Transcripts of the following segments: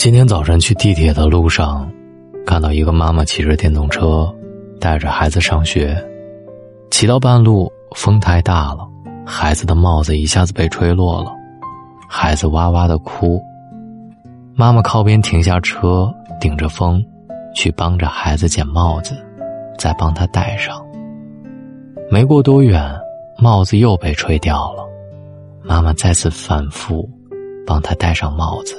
今天早晨去地铁的路上，看到一个妈妈骑着电动车，带着孩子上学。骑到半路，风太大了，孩子的帽子一下子被吹落了，孩子哇哇的哭。妈妈靠边停下车，顶着风，去帮着孩子捡帽子，再帮他戴上。没过多远，帽子又被吹掉了，妈妈再次反复帮他戴上帽子。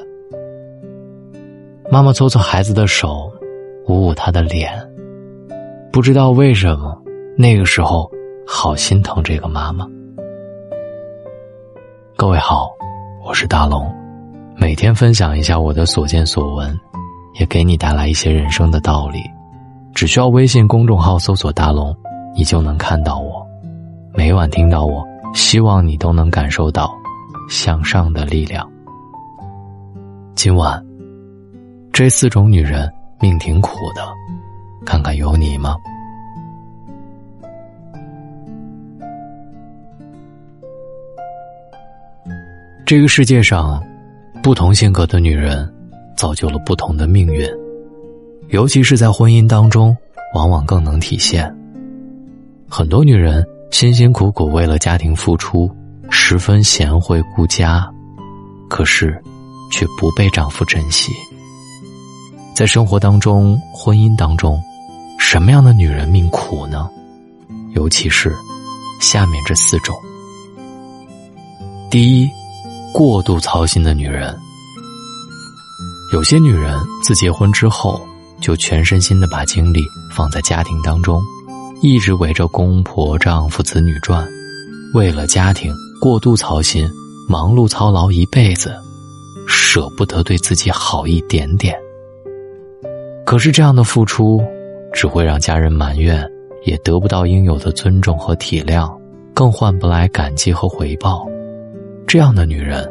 妈妈搓搓孩子的手，捂捂他的脸。不知道为什么，那个时候好心疼这个妈妈。各位好，我是大龙，每天分享一下我的所见所闻，也给你带来一些人生的道理。只需要微信公众号搜索“大龙”。你就能看到我，每晚听到我，希望你都能感受到向上的力量。今晚，这四种女人命挺苦的，看看有你吗？这个世界上，不同性格的女人，造就了不同的命运，尤其是在婚姻当中，往往更能体现。很多女人辛辛苦苦为了家庭付出，十分贤惠顾家，可是却不被丈夫珍惜。在生活当中、婚姻当中，什么样的女人命苦呢？尤其是下面这四种：第一，过度操心的女人。有些女人自结婚之后，就全身心的把精力放在家庭当中。一直围着公婆、丈夫、子女转，为了家庭过度操心，忙碌操劳一辈子，舍不得对自己好一点点。可是这样的付出，只会让家人埋怨，也得不到应有的尊重和体谅，更换不来感激和回报。这样的女人，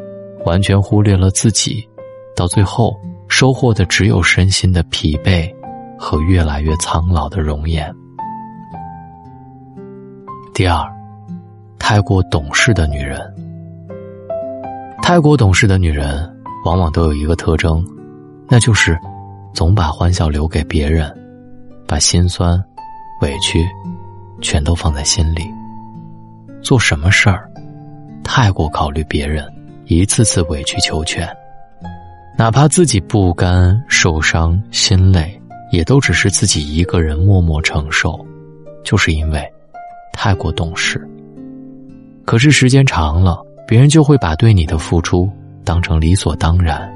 完全忽略了自己，到最后收获的只有身心的疲惫和越来越苍老的容颜。第二，太过懂事的女人。太过懂事的女人，往往都有一个特征，那就是总把欢笑留给别人，把心酸、委屈全都放在心里。做什么事儿，太过考虑别人，一次次委曲求全，哪怕自己不甘、受伤、心累，也都只是自己一个人默默承受，就是因为。太过懂事，可是时间长了，别人就会把对你的付出当成理所当然，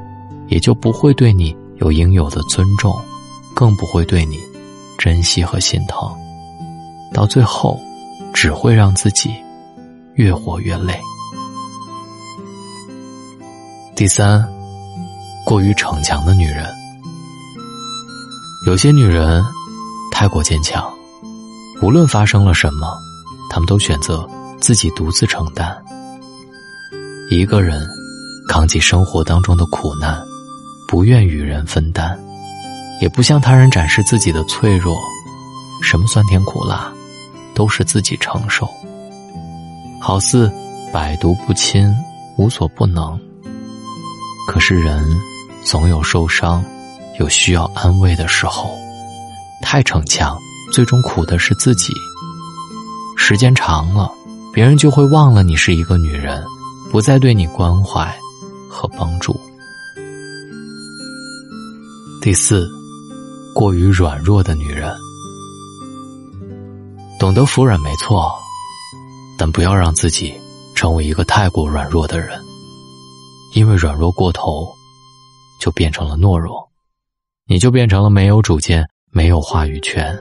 也就不会对你有应有的尊重，更不会对你珍惜和心疼，到最后，只会让自己越活越累。第三，过于逞强的女人，有些女人太过坚强。无论发生了什么，他们都选择自己独自承担，一个人扛起生活当中的苦难，不愿与人分担，也不向他人展示自己的脆弱，什么酸甜苦辣，都是自己承受，好似百毒不侵，无所不能。可是人总有受伤，有需要安慰的时候，太逞强。最终苦的是自己。时间长了，别人就会忘了你是一个女人，不再对你关怀和帮助。第四，过于软弱的女人，懂得服软没错，但不要让自己成为一个太过软弱的人，因为软弱过头，就变成了懦弱，你就变成了没有主见、没有话语权。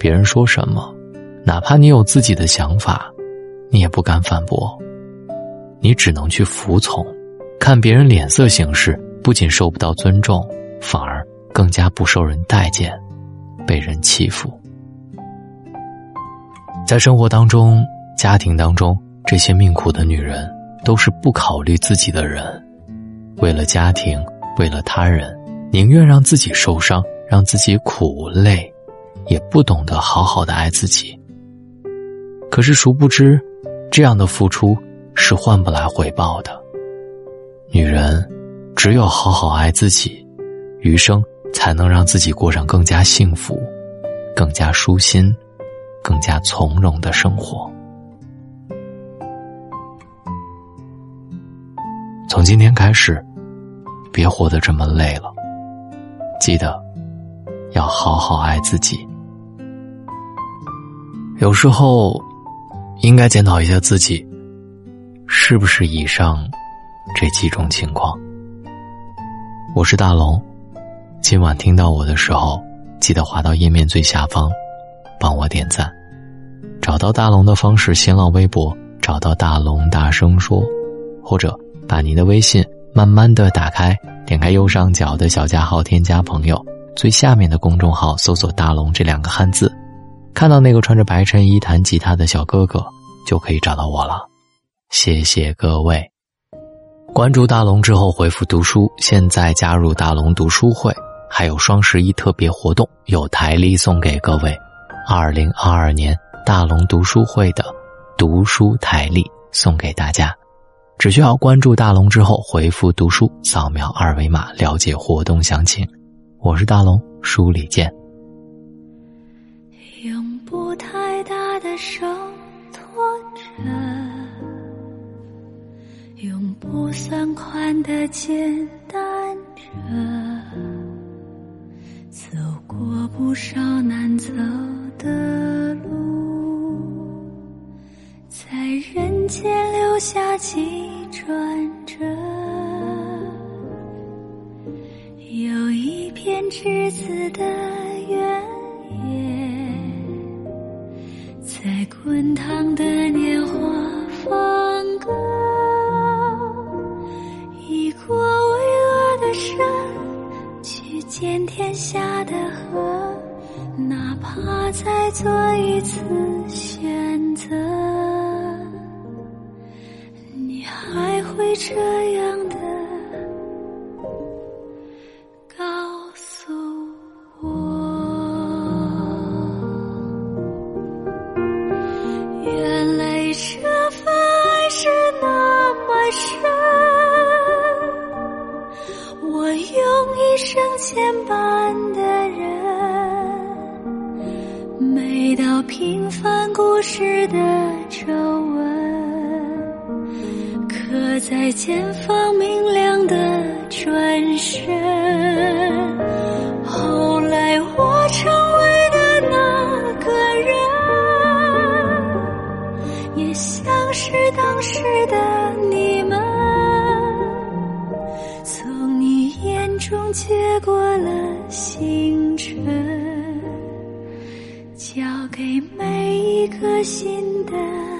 别人说什么，哪怕你有自己的想法，你也不敢反驳。你只能去服从，看别人脸色行事，不仅受不到尊重，反而更加不受人待见，被人欺负。在生活当中、家庭当中，这些命苦的女人都是不考虑自己的人，为了家庭，为了他人，宁愿让自己受伤，让自己苦累。也不懂得好好的爱自己，可是殊不知，这样的付出是换不来回报的。女人只有好好爱自己，余生才能让自己过上更加幸福、更加舒心、更加从容的生活。从今天开始，别活得这么累了。记得要好好爱自己。有时候，应该检讨一下自己，是不是以上这几种情况。我是大龙，今晚听到我的时候，记得滑到页面最下方，帮我点赞。找到大龙的方式：新浪微博找到大龙，大声说，或者把您的微信慢慢的打开，点开右上角的小加号，添加朋友，最下面的公众号搜索“大龙”这两个汉字。看到那个穿着白衬衣弹吉他的小哥哥，就可以找到我了。谢谢各位，关注大龙之后回复“读书”，现在加入大龙读书会，还有双十一特别活动，有台历送给各位。二零二二年大龙读书会的读书台历送给大家，只需要关注大龙之后回复“读书”，扫描二维码了解活动详情。我是大龙，书里见。用不太大的手托着，用不算宽的肩担着，走过不少难走的路，在人间留下几转折，有一片栀子的原野。在滚烫的一次选择你还会这样的告诉我？原来这份爱是那么深我用一生牵绊平凡故事的皱纹，刻在前方明亮的转身。颗心的。